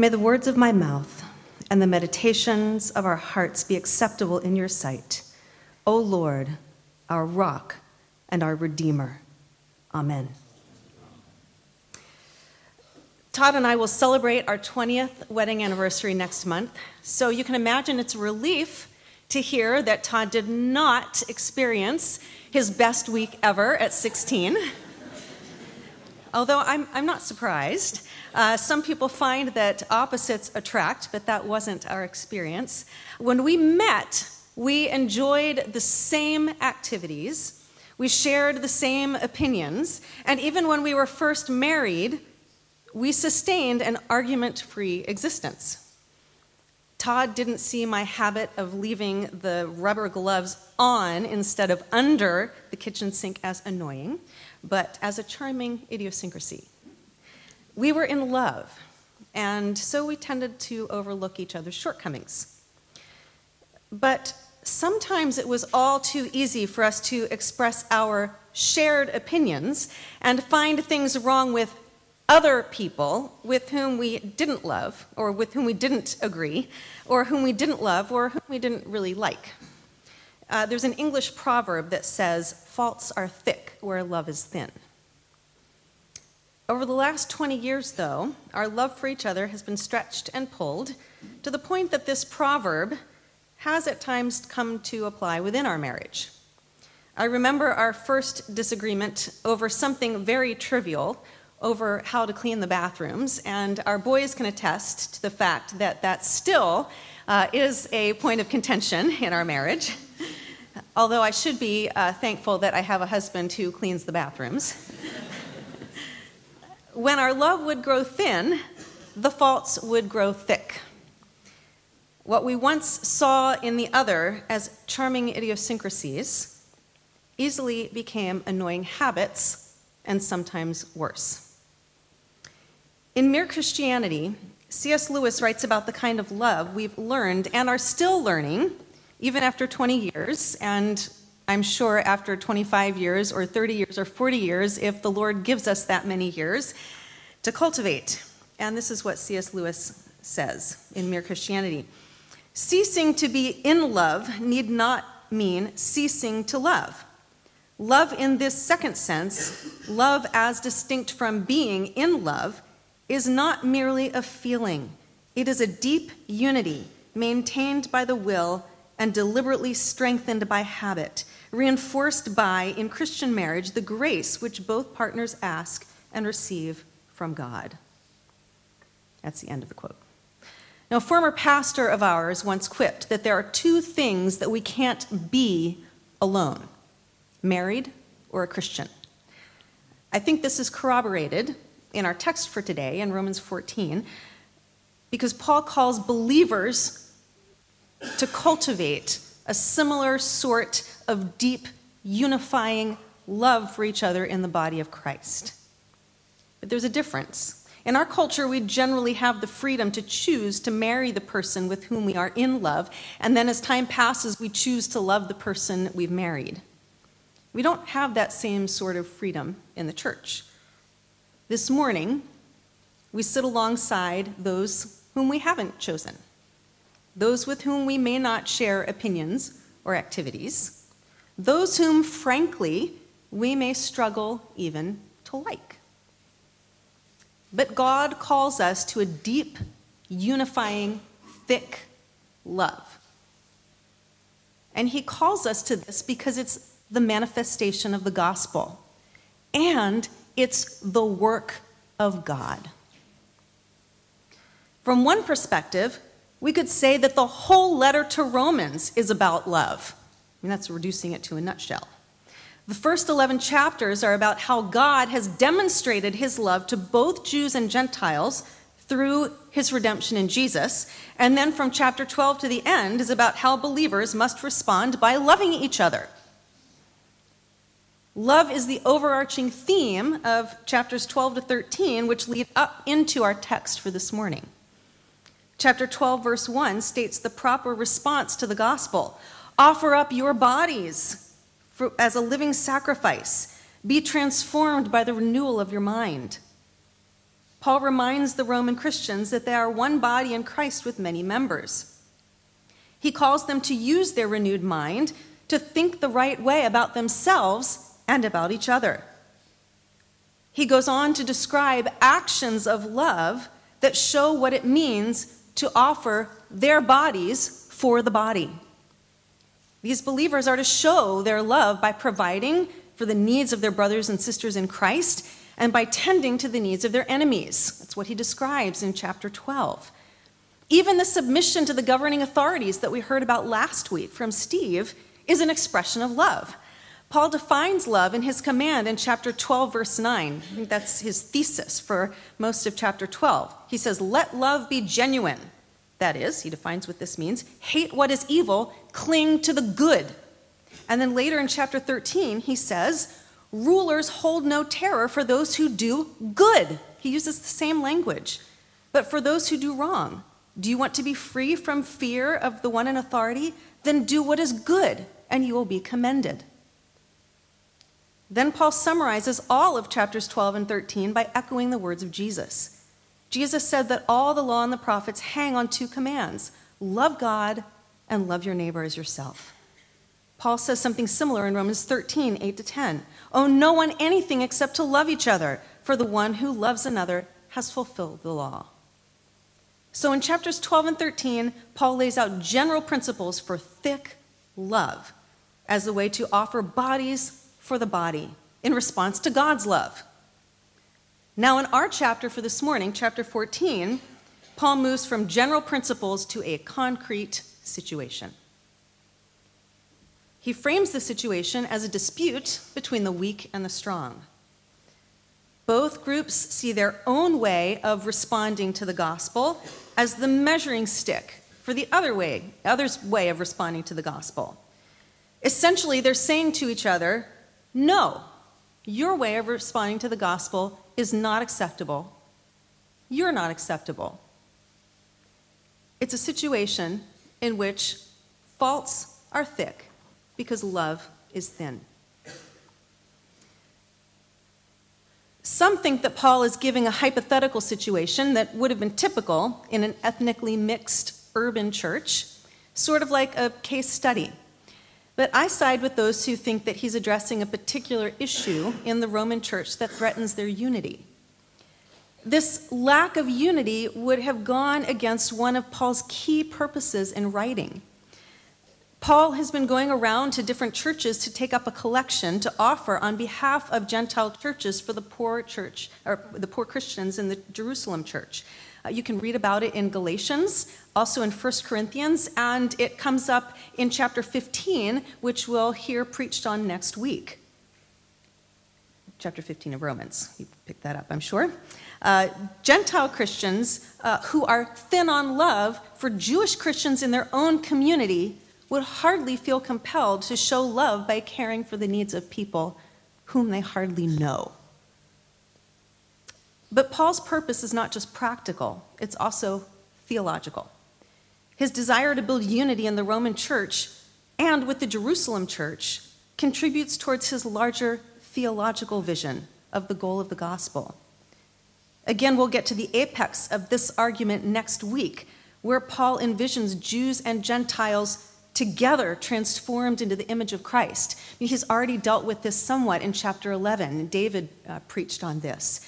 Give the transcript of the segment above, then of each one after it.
May the words of my mouth and the meditations of our hearts be acceptable in your sight, O Lord, our rock and our redeemer. Amen. Todd and I will celebrate our 20th wedding anniversary next month, so you can imagine it's a relief to hear that Todd did not experience his best week ever at 16. Although I'm, I'm not surprised. Uh, some people find that opposites attract, but that wasn't our experience. When we met, we enjoyed the same activities, we shared the same opinions, and even when we were first married, we sustained an argument free existence. Todd didn't see my habit of leaving the rubber gloves on instead of under the kitchen sink as annoying, but as a charming idiosyncrasy. We were in love, and so we tended to overlook each other's shortcomings. But sometimes it was all too easy for us to express our shared opinions and find things wrong with other people with whom we didn't love, or with whom we didn't agree, or whom we didn't love, or whom we didn't really like. Uh, there's an English proverb that says, Faults are thick where love is thin. Over the last 20 years, though, our love for each other has been stretched and pulled to the point that this proverb has at times come to apply within our marriage. I remember our first disagreement over something very trivial over how to clean the bathrooms, and our boys can attest to the fact that that still uh, is a point of contention in our marriage. Although I should be uh, thankful that I have a husband who cleans the bathrooms. when our love would grow thin, the faults would grow thick. What we once saw in the other as charming idiosyncrasies easily became annoying habits and sometimes worse. In Mere Christianity, C.S. Lewis writes about the kind of love we've learned and are still learning, even after 20 years, and I'm sure after 25 years or 30 years or 40 years, if the Lord gives us that many years, to cultivate. And this is what C.S. Lewis says in Mere Christianity Ceasing to be in love need not mean ceasing to love. Love in this second sense, love as distinct from being in love, is not merely a feeling, it is a deep unity maintained by the will and deliberately strengthened by habit, reinforced by, in Christian marriage, the grace which both partners ask and receive from God. That's the end of the quote. Now, a former pastor of ours once quipped that there are two things that we can't be alone married or a Christian. I think this is corroborated in our text for today in Romans 14 because Paul calls believers to cultivate a similar sort of deep, unifying love for each other in the body of Christ. But there's a difference. In our culture, we generally have the freedom to choose to marry the person with whom we are in love, and then as time passes, we choose to love the person we've married. We don't have that same sort of freedom in the church. This morning, we sit alongside those whom we haven't chosen, those with whom we may not share opinions or activities, those whom, frankly, we may struggle even to like. But God calls us to a deep, unifying, thick love. And He calls us to this because it's the manifestation of the gospel. And it's the work of God. From one perspective, we could say that the whole letter to Romans is about love. I mean, that's reducing it to a nutshell. The first 11 chapters are about how God has demonstrated his love to both Jews and Gentiles through his redemption in Jesus. And then from chapter 12 to the end is about how believers must respond by loving each other. Love is the overarching theme of chapters 12 to 13, which lead up into our text for this morning. Chapter 12, verse 1 states the proper response to the gospel offer up your bodies for, as a living sacrifice, be transformed by the renewal of your mind. Paul reminds the Roman Christians that they are one body in Christ with many members. He calls them to use their renewed mind to think the right way about themselves and about each other. He goes on to describe actions of love that show what it means to offer their bodies for the body. These believers are to show their love by providing for the needs of their brothers and sisters in Christ and by tending to the needs of their enemies. That's what he describes in chapter 12. Even the submission to the governing authorities that we heard about last week from Steve is an expression of love. Paul defines love in his command in chapter 12, verse 9. I think that's his thesis for most of chapter 12. He says, Let love be genuine. That is, he defines what this means hate what is evil, cling to the good. And then later in chapter 13, he says, Rulers hold no terror for those who do good. He uses the same language. But for those who do wrong, do you want to be free from fear of the one in authority? Then do what is good, and you will be commended. Then Paul summarizes all of chapters 12 and 13 by echoing the words of Jesus. Jesus said that all the law and the prophets hang on two commands love God and love your neighbor as yourself. Paul says something similar in Romans 13, 8 to 10. Owe no one anything except to love each other, for the one who loves another has fulfilled the law. So in chapters 12 and 13, Paul lays out general principles for thick love as a way to offer bodies for the body in response to God's love. Now, in our chapter for this morning, chapter 14, Paul moves from general principles to a concrete situation. He frames the situation as a dispute between the weak and the strong. Both groups see their own way of responding to the gospel as the measuring stick for the other way, other's way of responding to the gospel. Essentially, they're saying to each other, no, your way of responding to the gospel is not acceptable. You're not acceptable. It's a situation in which faults are thick because love is thin. Some think that Paul is giving a hypothetical situation that would have been typical in an ethnically mixed urban church, sort of like a case study. But I side with those who think that he's addressing a particular issue in the Roman church that threatens their unity. This lack of unity would have gone against one of Paul's key purposes in writing. Paul has been going around to different churches to take up a collection to offer on behalf of Gentile churches for the poor church, or the poor Christians in the Jerusalem church. Uh, you can read about it in Galatians, also in 1 Corinthians, and it comes up in chapter 15, which we'll hear preached on next week. Chapter 15 of Romans. You picked that up, I'm sure. Uh, Gentile Christians uh, who are thin on love for Jewish Christians in their own community would hardly feel compelled to show love by caring for the needs of people whom they hardly know. But Paul's purpose is not just practical, it's also theological. His desire to build unity in the Roman church and with the Jerusalem church contributes towards his larger theological vision of the goal of the gospel. Again, we'll get to the apex of this argument next week, where Paul envisions Jews and Gentiles together transformed into the image of Christ. He's already dealt with this somewhat in chapter 11. David uh, preached on this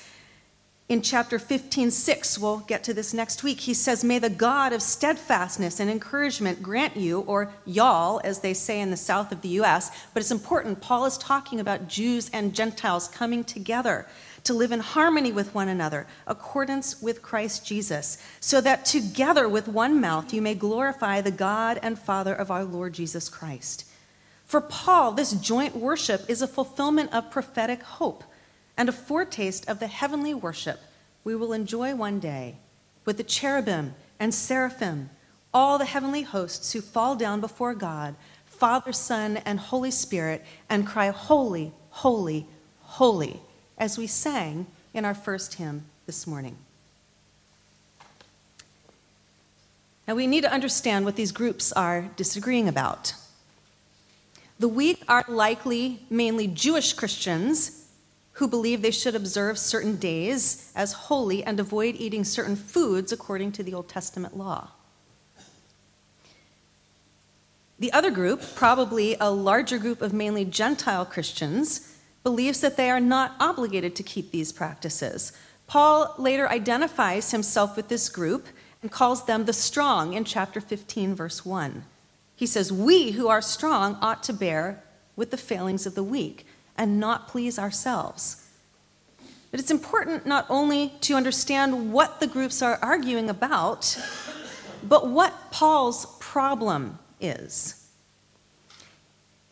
in chapter 15, 6, we'll get to this next week, he says, May the God of steadfastness and encouragement grant you, or y'all, as they say in the south of the U.S., but it's important. Paul is talking about Jews and Gentiles coming together to live in harmony with one another, accordance with Christ Jesus, so that together with one mouth you may glorify the God and Father of our Lord Jesus Christ. For Paul, this joint worship is a fulfillment of prophetic hope and a foretaste of the heavenly worship we will enjoy one day with the cherubim and seraphim, all the heavenly hosts who fall down before God, Father, Son, and Holy Spirit, and cry, Holy, holy, holy, as we sang in our first hymn this morning. Now, we need to understand what these groups are disagreeing about. The weak are likely mainly Jewish Christians who believe they should observe certain days as holy and avoid eating certain foods according to the Old Testament law. The other group, probably a larger group of mainly Gentile Christians, believes that they are not obligated to keep these practices. Paul later identifies himself with this group and calls them the strong in chapter 15, verse 1. He says, We who are strong ought to bear with the failings of the weak and not please ourselves. But it's important not only to understand what the groups are arguing about, but what Paul's problem is.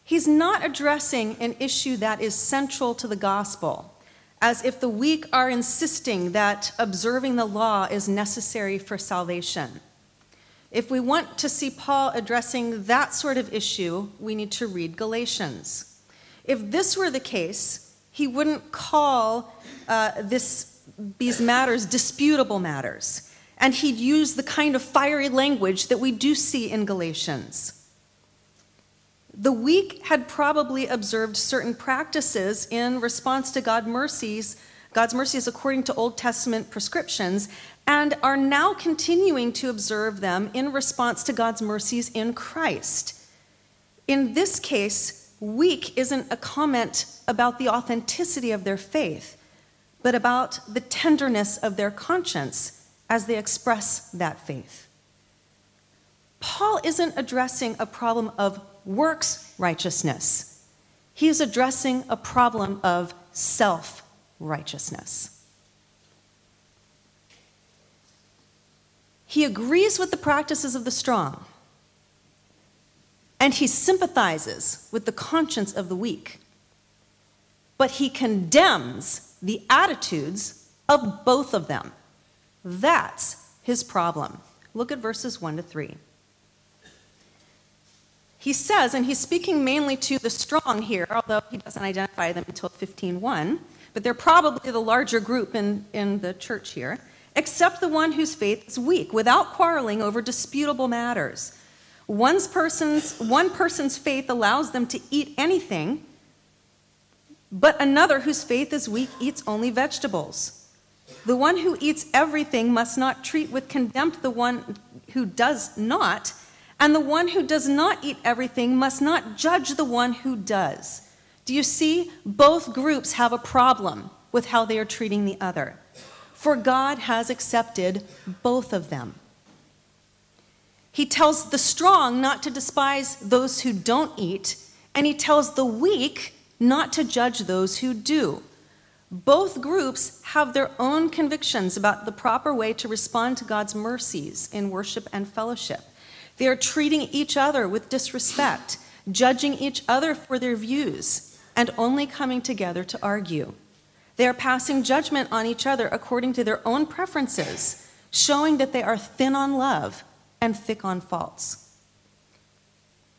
He's not addressing an issue that is central to the gospel, as if the weak are insisting that observing the law is necessary for salvation. If we want to see Paul addressing that sort of issue, we need to read Galatians. If this were the case, he wouldn't call uh, this, these matters disputable matters and he'd use the kind of fiery language that we do see in Galatians. The weak had probably observed certain practices in response to God's mercies, God's mercies according to Old Testament prescriptions, and are now continuing to observe them in response to God's mercies in Christ. In this case, weak isn't a comment about the authenticity of their faith, but about the tenderness of their conscience as they express that faith. Paul isn't addressing a problem of works righteousness, he is addressing a problem of self righteousness. He agrees with the practices of the strong, and he sympathizes with the conscience of the weak. But he condemns the attitudes of both of them. That's his problem. Look at verses 1 to 3. He says, and he's speaking mainly to the strong here, although he doesn't identify them until 15.1, but they're probably the larger group in, in the church here, except the one whose faith is weak, without quarreling over disputable matters. One's person's, one person's faith allows them to eat anything, but another whose faith is weak eats only vegetables. The one who eats everything must not treat with contempt the one who does not, and the one who does not eat everything must not judge the one who does. Do you see? Both groups have a problem with how they are treating the other. For God has accepted both of them. He tells the strong not to despise those who don't eat, and he tells the weak not to judge those who do. Both groups have their own convictions about the proper way to respond to God's mercies in worship and fellowship. They are treating each other with disrespect, judging each other for their views, and only coming together to argue. They are passing judgment on each other according to their own preferences, showing that they are thin on love and thick on faults.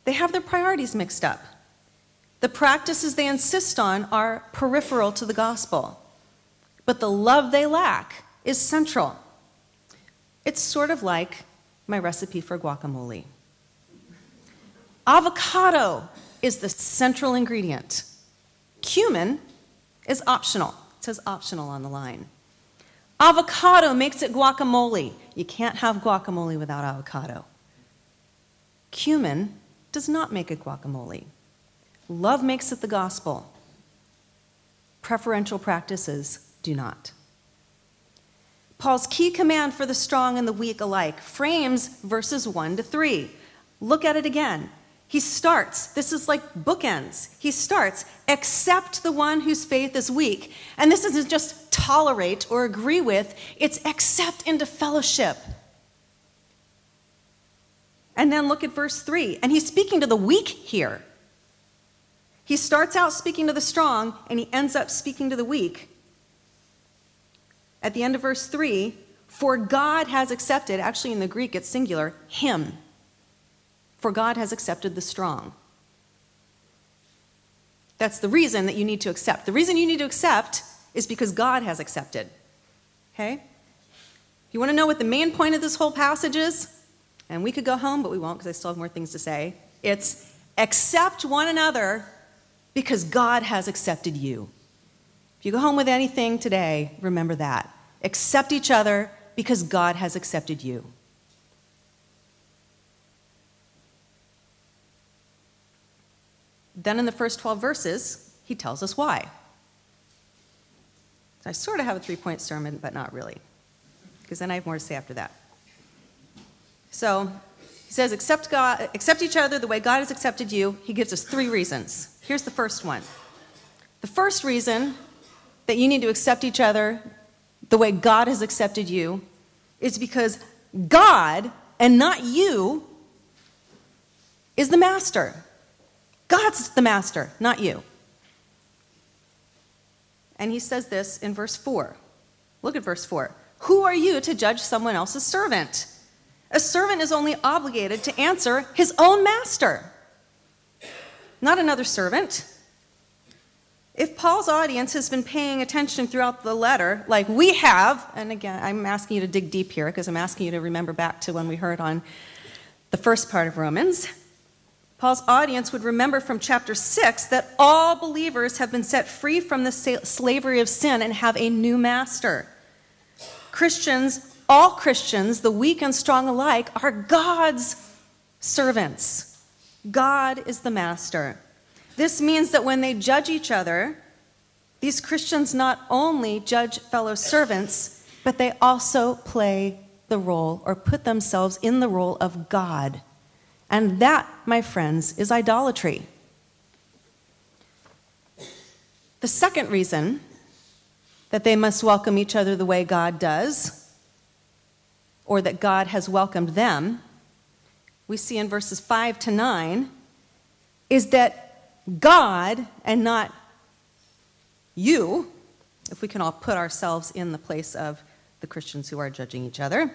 They have their priorities mixed up. The practices they insist on are peripheral to the gospel, but the love they lack is central. It's sort of like my recipe for guacamole. Avocado is the central ingredient. Cumin is optional. It says optional on the line. Avocado makes it guacamole. You can't have guacamole without avocado. Cumin does not make it guacamole. Love makes it the gospel. Preferential practices do not. Paul's key command for the strong and the weak alike frames verses 1 to 3. Look at it again. He starts, this is like bookends. He starts, accept the one whose faith is weak. And this isn't just tolerate or agree with, it's accept into fellowship. And then look at verse 3. And he's speaking to the weak here. He starts out speaking to the strong and he ends up speaking to the weak. At the end of verse 3, for God has accepted, actually in the Greek it's singular, him. For God has accepted the strong. That's the reason that you need to accept. The reason you need to accept is because God has accepted. Okay? You want to know what the main point of this whole passage is? And we could go home, but we won't because I still have more things to say. It's accept one another because God has accepted you. If you go home with anything today, remember that. Accept each other because God has accepted you. Then in the first 12 verses, he tells us why. So I sort of have a three point sermon, but not really, because then I have more to say after that. So he says, accept, God, accept each other the way God has accepted you. He gives us three reasons. Here's the first one. The first reason that you need to accept each other the way God has accepted you is because God, and not you, is the master. God's the master, not you. And he says this in verse 4. Look at verse 4. Who are you to judge someone else's servant? A servant is only obligated to answer his own master, not another servant. If Paul's audience has been paying attention throughout the letter, like we have, and again, I'm asking you to dig deep here because I'm asking you to remember back to when we heard on the first part of Romans. Paul's audience would remember from chapter 6 that all believers have been set free from the slavery of sin and have a new master. Christians, all Christians, the weak and strong alike, are God's servants. God is the master. This means that when they judge each other, these Christians not only judge fellow servants, but they also play the role or put themselves in the role of God. And that, my friends, is idolatry. The second reason that they must welcome each other the way God does, or that God has welcomed them, we see in verses 5 to 9, is that God and not you, if we can all put ourselves in the place of the Christians who are judging each other,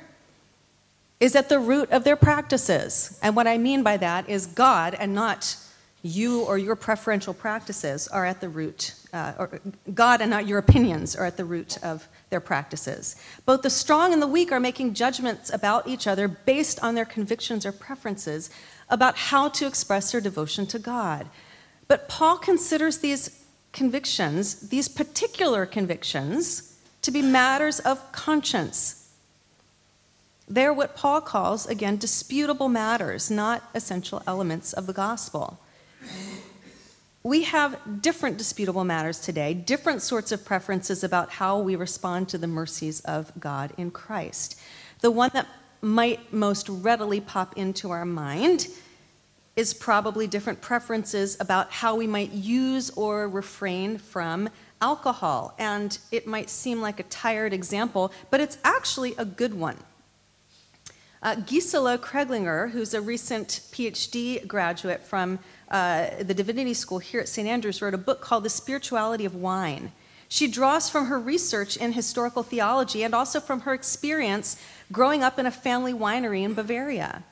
is at the root of their practices. And what I mean by that is God and not you or your preferential practices are at the root, uh, or God and not your opinions are at the root of their practices. Both the strong and the weak are making judgments about each other based on their convictions or preferences about how to express their devotion to God. But Paul considers these convictions, these particular convictions, to be matters of conscience they're what Paul calls, again, disputable matters, not essential elements of the gospel. We have different disputable matters today, different sorts of preferences about how we respond to the mercies of God in Christ. The one that might most readily pop into our mind is probably different preferences about how we might use or refrain from alcohol. And it might seem like a tired example, but it's actually a good one. Uh, Gisela Kreglinger, who's a recent PhD graduate from uh, the Divinity School here at St. Andrews, wrote a book called The Spirituality of Wine. She draws from her research in historical theology and also from her experience growing up in a family winery in Bavaria.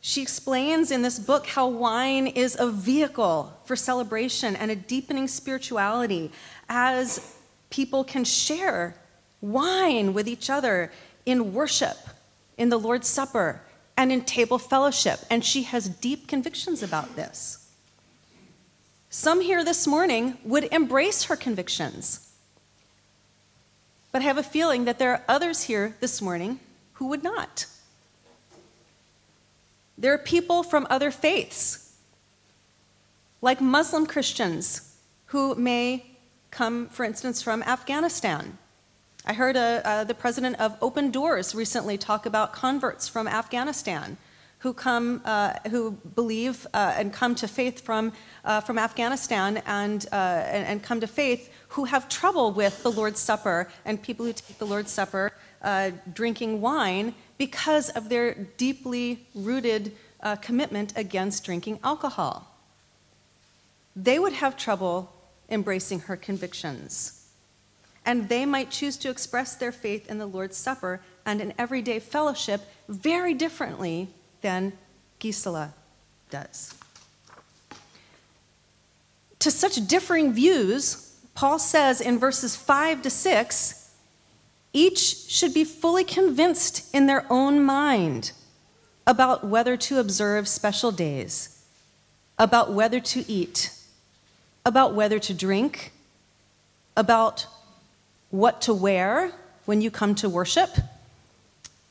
She explains in this book how wine is a vehicle for celebration and a deepening spirituality as people can share wine with each other in worship in the Lord's Supper, and in table fellowship. And she has deep convictions about this. Some here this morning would embrace her convictions. But I have a feeling that there are others here this morning who would not. There are people from other faiths, like Muslim Christians, who may come, for instance, from Afghanistan I heard a, uh, the president of Open Doors recently talk about converts from Afghanistan who come, uh, who believe uh, and come to faith from, uh, from Afghanistan and, uh, and, and, come to faith who have trouble with the Lord's Supper and people who take the Lord's Supper uh, drinking wine because of their deeply rooted commitment against drinking alcohol. They would have trouble embracing her convictions and they might choose to express their faith in the Lord's Supper and in everyday fellowship very differently than Gisela does. To such differing views, Paul says in verses 5 to 6 each should be fully convinced in their own mind about whether to observe special days, about whether to eat, about whether to drink about what to wear when you come to worship.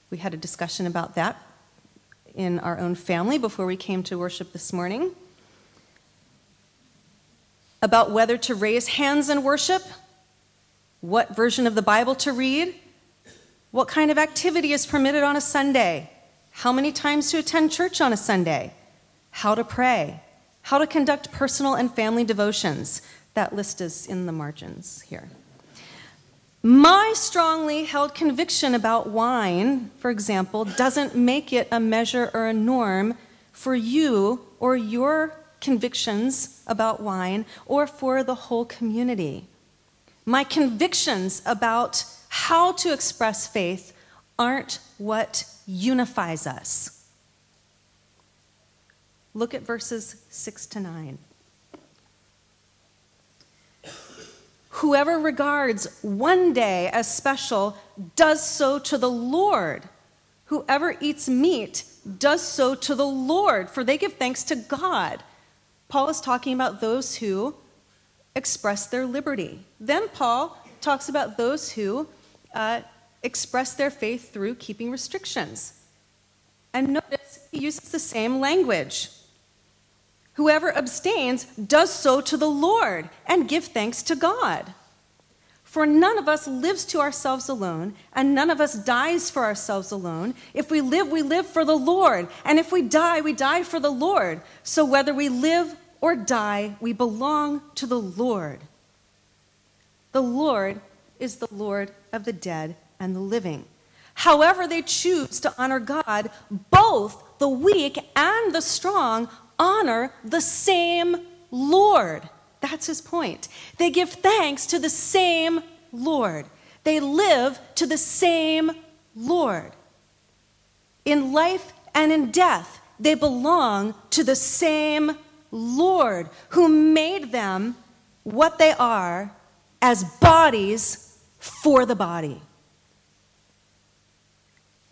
We had a discussion about that in our own family before we came to worship this morning. About whether to raise hands in worship, what version of the Bible to read, what kind of activity is permitted on a Sunday, how many times to attend church on a Sunday, how to pray, how to conduct personal and family devotions. That list is in the margins here. My strongly held conviction about wine, for example, doesn't make it a measure or a norm for you or your convictions about wine or for the whole community. My convictions about how to express faith aren't what unifies us. Look at verses 6 to 9. Whoever regards one day as special does so to the Lord. Whoever eats meat does so to the Lord, for they give thanks to God. Paul is talking about those who express their liberty. Then Paul talks about those who uh, express their faith through keeping restrictions. And notice he uses the same language. Whoever abstains does so to the Lord and give thanks to God. For none of us lives to ourselves alone, and none of us dies for ourselves alone. If we live, we live for the Lord, and if we die, we die for the Lord. So whether we live or die, we belong to the Lord. The Lord is the Lord of the dead and the living. However, they choose to honor God, both the weak and the strong honor the same Lord. That's his point. They give thanks to the same Lord. They live to the same Lord. In life and in death, they belong to the same Lord who made them what they are as bodies for the body.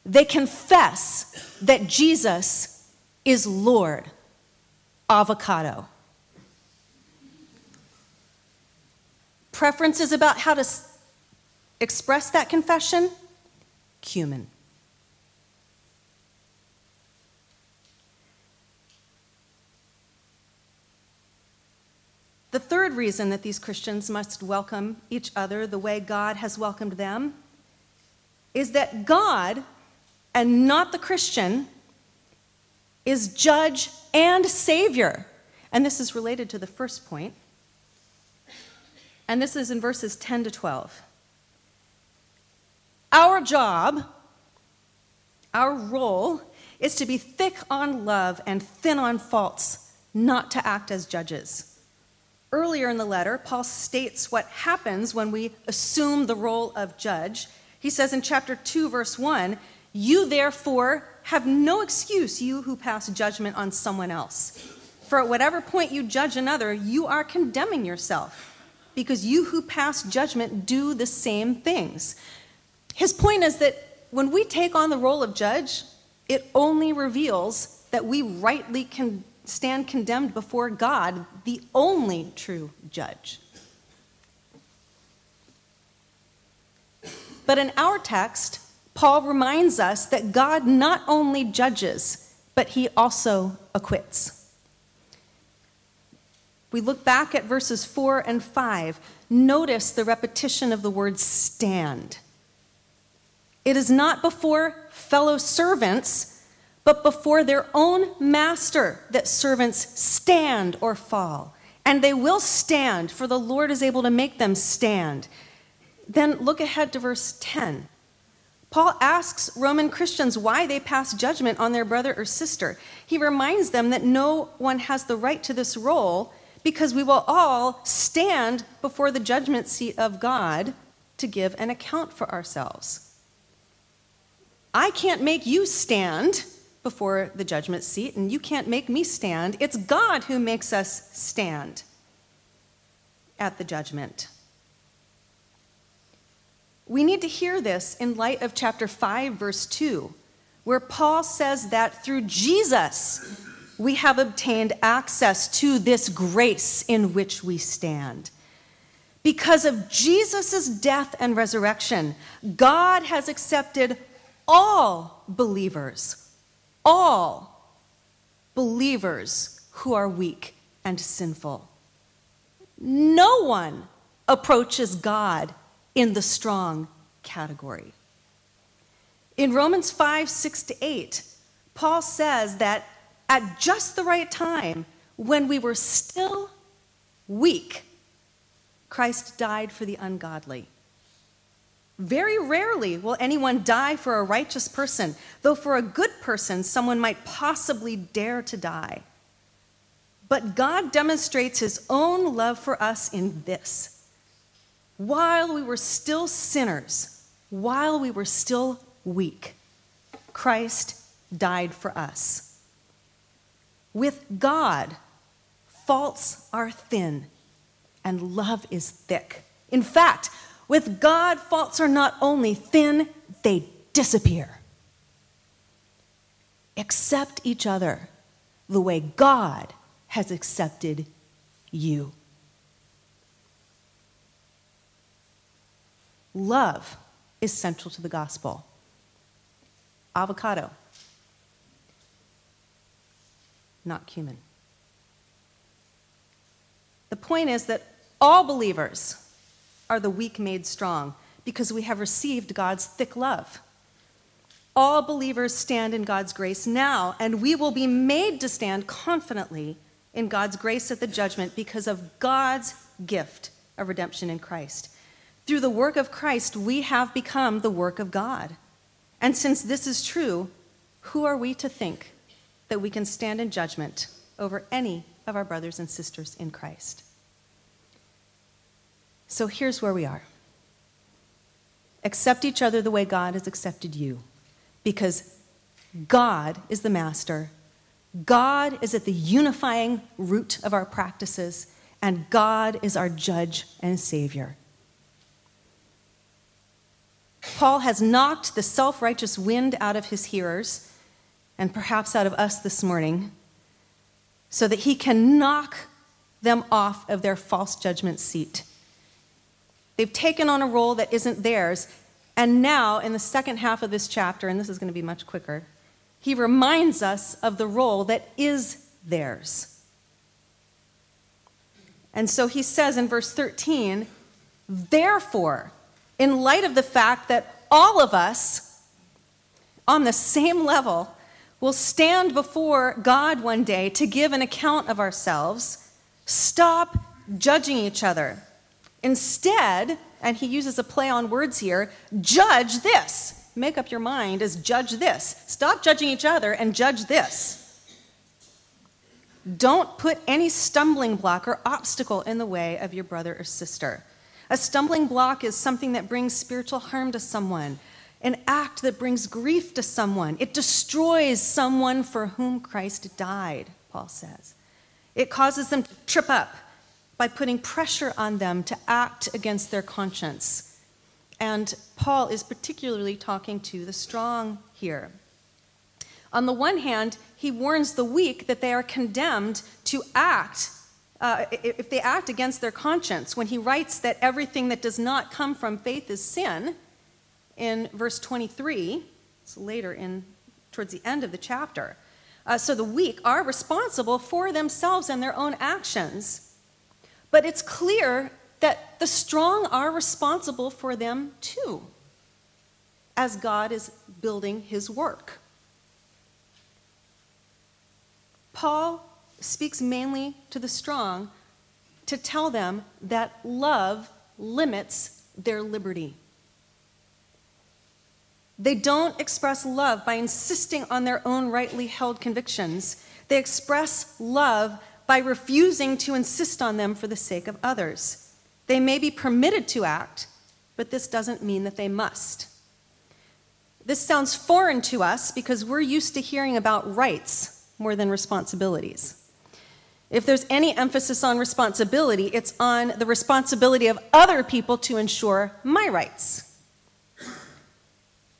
They confess that Jesus is Lord. Avocado. Preferences about how to s- express that confession? Cumin. The third reason that these Christians must welcome each other the way God has welcomed them is that God, and not the Christian, is judge and savior. And this is related to the first point. And this is in verses 10 to 12. Our job, our role, is to be thick on love and thin on faults, not to act as judges. Earlier in the letter, Paul states what happens when we assume the role of judge. He says in chapter 2, verse 1 You therefore have no excuse, you who pass judgment on someone else. For at whatever point you judge another, you are condemning yourself, because you who pass judgment do the same things. His point is that when we take on the role of judge, it only reveals that we rightly can stand condemned before God, the only true judge. But in our text, Paul reminds us that God not only judges, but he also acquits. We look back at verses 4 and 5. Notice the repetition of the word stand. It is not before fellow servants but before their own master that servants stand or fall. And they will stand, for the Lord is able to make them stand. Then look ahead to verse 10. Paul asks Roman Christians why they pass judgment on their brother or sister. He reminds them that no one has the right to this role because we will all stand before the judgment seat of God to give an account for ourselves. I can't make you stand before the judgment seat, and you can't make me stand. It's God who makes us stand at the judgment. We need to hear this in light of chapter 5, verse 2, where Paul says that through Jesus we have obtained access to this grace in which we stand. Because of Jesus' death and resurrection, God has accepted all believers, all believers who are weak and sinful. No one approaches God in the strong category. In Romans 5 6 to 8, Paul says that at just the right time, when we were still weak, Christ died for the ungodly. Very rarely will anyone die for a righteous person, though for a good person, someone might possibly dare to die. But God demonstrates his own love for us in this. While we were still sinners, while we were still weak, Christ died for us. With God, faults are thin and love is thick. In fact, with God, faults are not only thin, they disappear. Accept each other the way God has accepted you. Love is central to the gospel. Avocado, not cumin. The point is that all believers are the weak made strong because we have received God's thick love. All believers stand in God's grace now, and we will be made to stand confidently in God's grace at the judgment because of God's gift of redemption in Christ. Through the work of Christ, we have become the work of God. And since this is true, who are we to think that we can stand in judgment over any of our brothers and sisters in Christ? So here's where we are accept each other the way God has accepted you, because God is the master. God is at the unifying root of our practices, and God is our judge and savior. Paul has knocked the self righteous wind out of his hearers, and perhaps out of us this morning, so that he can knock them off of their false judgment seat They've taken on a role that isn't theirs. And now, in the second half of this chapter, and this is going to be much quicker, he reminds us of the role that is theirs. And so he says in verse 13, therefore, in light of the fact that all of us on the same level will stand before God one day to give an account of ourselves, stop judging each other. Instead, and he uses a play on words here, judge this. Make up your mind as judge this. Stop judging each other and judge this. Don't put any stumbling block or obstacle in the way of your brother or sister. A stumbling block is something that brings spiritual harm to someone, an act that brings grief to someone. It destroys someone for whom Christ died, Paul says. It causes them to trip up by putting pressure on them to act against their conscience. And Paul is particularly talking to the strong here. On the one hand, he warns the weak that they are condemned to act uh, if they act against their conscience. When he writes that everything that does not come from faith is sin, in verse 23, it's later in towards the end of the chapter. Uh, so the weak are responsible for themselves and their own actions. But it's clear that the strong are responsible for them too, as God is building his work. Paul speaks mainly to the strong to tell them that love limits their liberty. They don't express love by insisting on their own rightly held convictions. They express love by refusing to insist on them for the sake of others. They may be permitted to act, but this doesn't mean that they must. This sounds foreign to us because we're used to hearing about rights more than responsibilities. If there's any emphasis on responsibility, it's on the responsibility of other people to ensure my rights.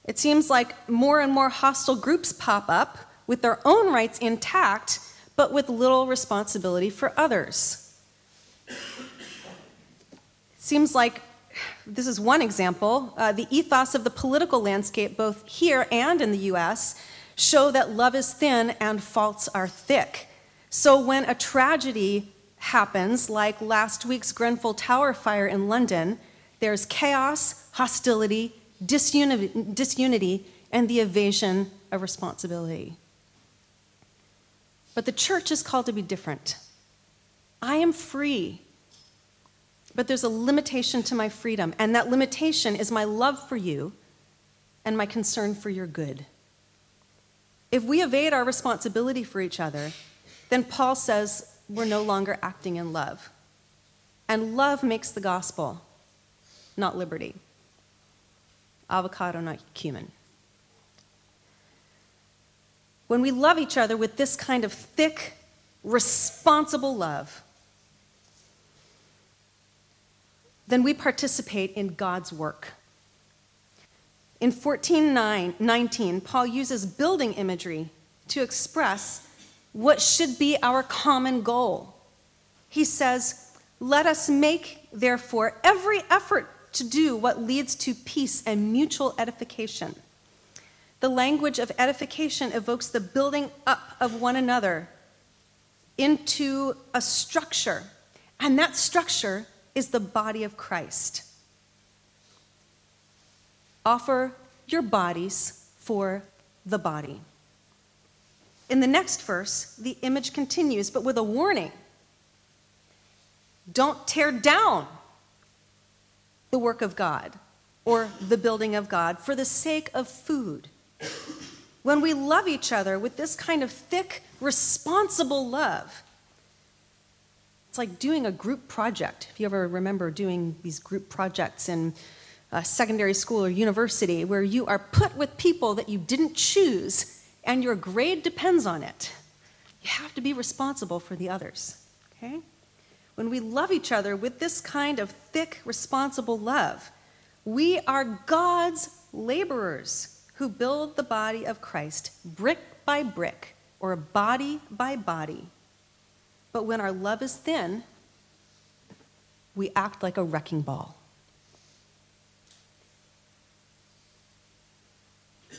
It seems like more and more hostile groups pop up with their own rights intact but with little responsibility for others. It Seems like this is one example. Uh, the ethos of the political landscape, both here and in the US, show that love is thin and faults are thick. So when a tragedy happens, like last week's Grenfell Tower fire in London, there's chaos, hostility, disunity, disunity and the evasion of responsibility. But the church is called to be different. I am free, but there's a limitation to my freedom, and that limitation is my love for you and my concern for your good. If we evade our responsibility for each other, then Paul says we're no longer acting in love. And love makes the gospel, not liberty. Avocado, not cumin. When we love each other with this kind of thick, responsible love, then we participate in God's work. In 1419, Paul uses building imagery to express what should be our common goal. He says, Let us make, therefore, every effort to do what leads to peace and mutual edification. The language of edification evokes the building up of one another into a structure, and that structure is the body of Christ. Offer your bodies for the body. In the next verse, the image continues, but with a warning. Don't tear down the work of God or the building of God for the sake of food. When we love each other with this kind of thick, responsible love, it's like doing a group project. If you ever remember doing these group projects in uh, secondary school or university, where you are put with people that you didn't choose and your grade depends on it, you have to be responsible for the others. Okay? When we love each other with this kind of thick, responsible love, we are God's laborers who build the body of Christ brick by brick or body by body. But when our love is thin, we act like a wrecking ball.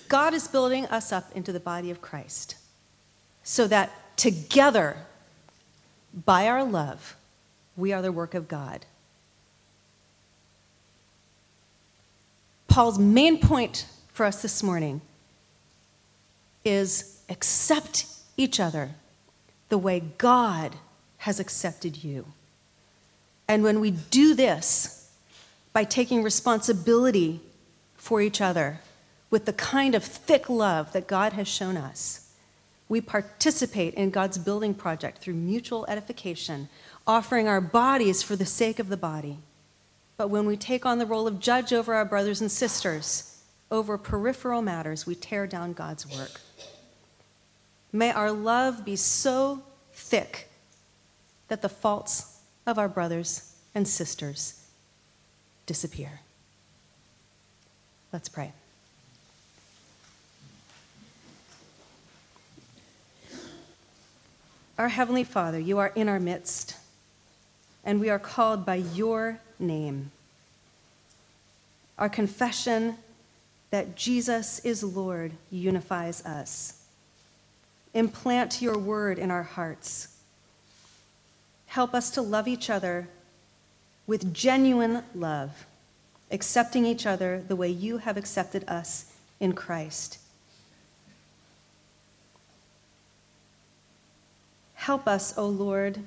God is building us up into the body of Christ so that together, by our love, we are the work of God. Paul's main point for us this morning is accept each other the way God has accepted you. And when we do this by taking responsibility for each other with the kind of thick love that God has shown us, we participate in God's building project through mutual edification, offering our bodies for the sake of the body. But when we take on the role of judge over our brothers and sisters, over peripheral matters, we tear down God's work. May our love be so thick that the faults of our brothers and sisters disappear. Let's pray. Our Heavenly Father, you are in our midst, and we are called by your name. Our confession that Jesus is Lord unifies us. Implant your word in our hearts. Help us to love each other with genuine love, accepting each other the way you have accepted us in Christ. Help us, O Lord,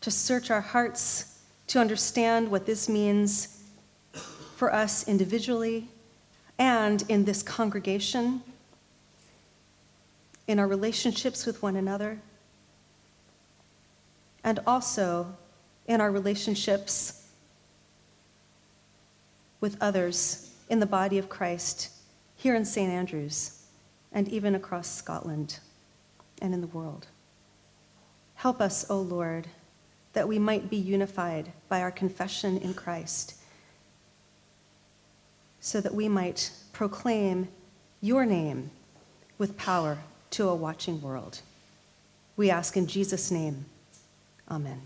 to search our hearts to understand what this means for us individually and in this congregation, in our relationships with one another, and also in our relationships with others in the body of Christ here in St. Andrews and even across Scotland and in the world. Help us, O Lord, that we might be unified by our confession in Christ so that we might proclaim your name with power to a watching world. We ask in Jesus' name. Amen.